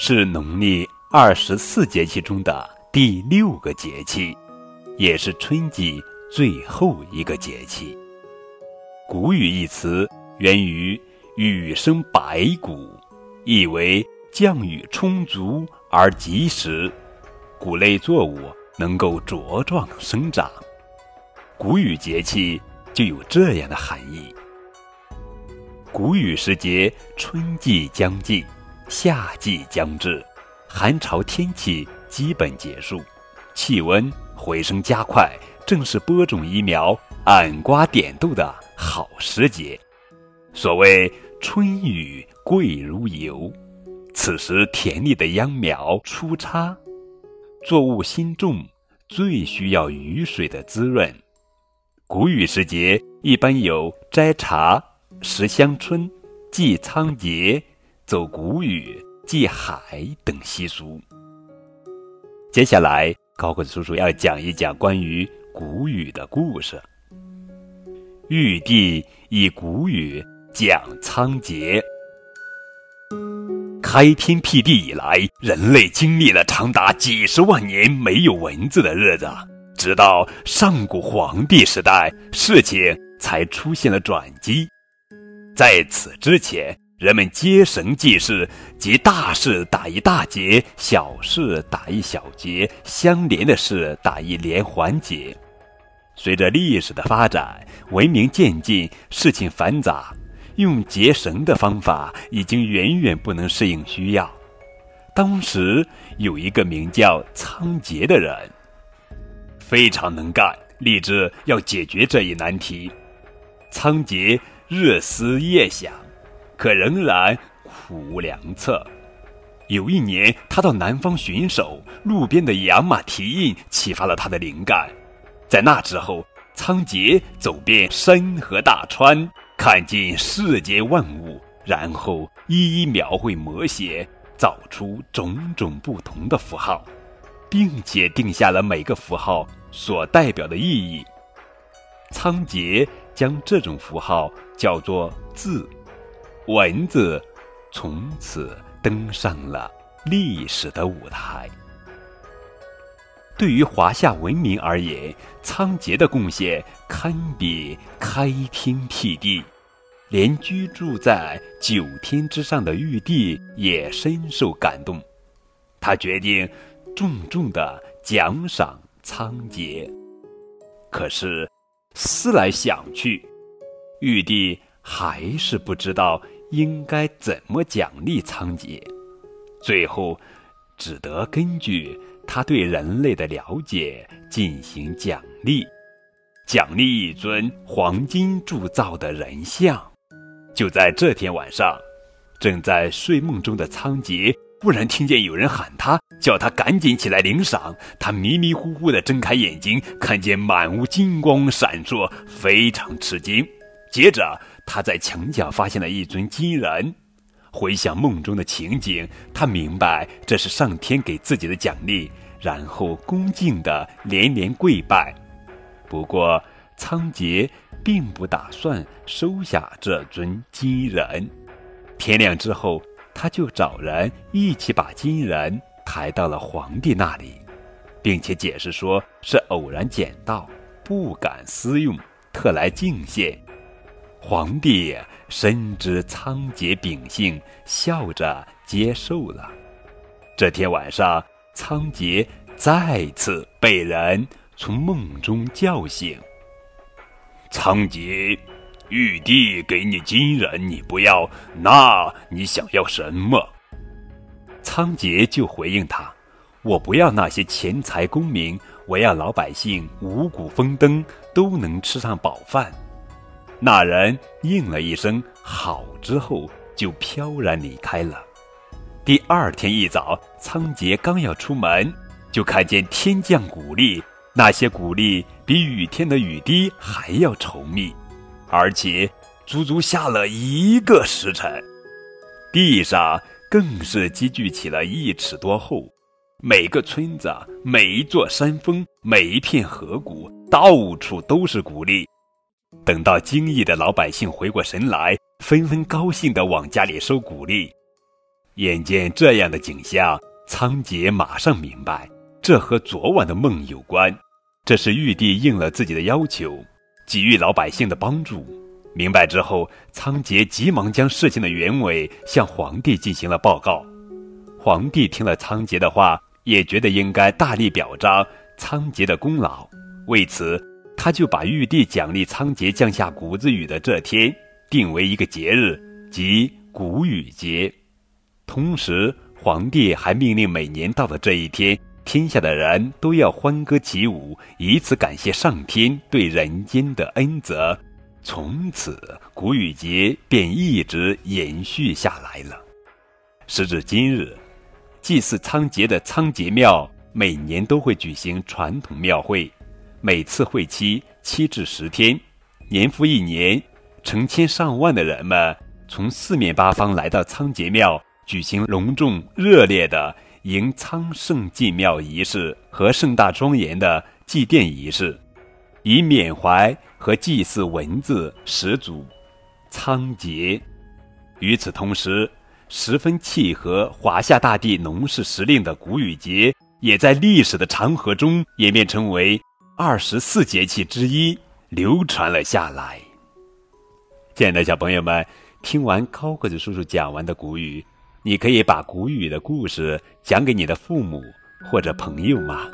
是农历二十四节气中的第六个节气，也是春季最后一个节气。谷雨一词源于“雨生百谷”，意为降雨充足而及时，谷类作物能够茁壮生长。谷雨节气就有这样的含义。谷雨时节，春季将近，夏季将至，寒潮天气基本结束，气温回升加快，正是播种疫苗、按瓜点豆的。好时节，所谓春雨贵如油。此时田里的秧苗出插，作物新种，最需要雨水的滋润。谷雨时节，一般有摘茶、食香春、祭仓颉、走谷雨、祭海等习俗。接下来，高个子叔叔要讲一讲关于谷雨的故事。玉帝以谷雨讲仓颉。开天辟地以来，人类经历了长达几十万年没有文字的日子，直到上古皇帝时代，事情才出现了转机。在此之前，人们接绳记事，即大事打一大结，小事打一小结，相连的事打一连环结。随着历史的发展，文明渐进，事情繁杂，用结绳的方法已经远远不能适应需要。当时有一个名叫仓颉的人，非常能干，立志要解决这一难题。仓颉日思夜想，可仍然苦无良策。有一年，他到南方巡守，路边的养马蹄印启发了他的灵感。在那之后，仓颉走遍山河大川，看尽世间万物，然后一一描绘摹写，造出种种不同的符号，并且定下了每个符号所代表的意义。仓颉将这种符号叫做字，文字从此登上了历史的舞台。对于华夏文明而言，仓颉的贡献堪比开天辟地，连居住在九天之上的玉帝也深受感动。他决定重重的奖赏仓颉。可是思来想去，玉帝还是不知道应该怎么奖励仓颉，最后只得根据。他对人类的了解进行奖励，奖励一尊黄金铸造的人像。就在这天晚上，正在睡梦中的仓颉忽然听见有人喊他，叫他赶紧起来领赏。他迷迷糊糊地睁开眼睛，看见满屋金光闪烁，非常吃惊。接着，他在墙角发现了一尊金人。回想梦中的情景，他明白这是上天给自己的奖励，然后恭敬地连连跪拜。不过，仓颉并不打算收下这尊金人。天亮之后，他就找人一起把金人抬到了皇帝那里，并且解释说是偶然捡到，不敢私用，特来敬献。皇帝。深知仓颉秉性，笑着接受了。这天晚上，仓颉再次被人从梦中叫醒。仓颉，玉帝给你金人，你不要，那你想要什么？仓颉就回应他：“我不要那些钱财功名，我要老百姓五谷丰登，都能吃上饱饭。”那人应了一声“好”之后，就飘然离开了。第二天一早，仓颉刚要出门，就看见天降谷粒，那些谷粒比雨天的雨滴还要稠密，而且足足下了一个时辰。地上更是积聚起了一尺多厚，每个村子、每一座山峰、每一片河谷，到处都是谷粒。等到惊异的老百姓回过神来，纷纷高兴地往家里收谷粒。眼见这样的景象，仓颉马上明白，这和昨晚的梦有关。这是玉帝应了自己的要求，给予老百姓的帮助。明白之后，仓颉急忙将事情的原委向皇帝进行了报告。皇帝听了仓颉的话，也觉得应该大力表彰仓颉的功劳。为此，他就把玉帝奖励仓颉降下谷子雨的这天定为一个节日，即谷雨节。同时，皇帝还命令每年到了这一天，天下的人都要欢歌起舞，以此感谢上天对人间的恩泽。从此，谷雨节便一直延续下来了。时至今日，祭祀仓颉的仓颉庙每年都会举行传统庙会。每次会期七至十天，年复一年，成千上万的人们从四面八方来到仓颉庙，举行隆重热烈的迎仓圣祭庙仪式和盛大庄严的祭奠仪式，以缅怀和祭祀文字始祖仓颉。与此同时，十分契合华夏大地农事时令的谷雨节，也在历史的长河中演变成为。二十四节气之一流传了下来。亲爱的小朋友们，听完高个子叔叔讲完的古语，你可以把古语的故事讲给你的父母或者朋友吗？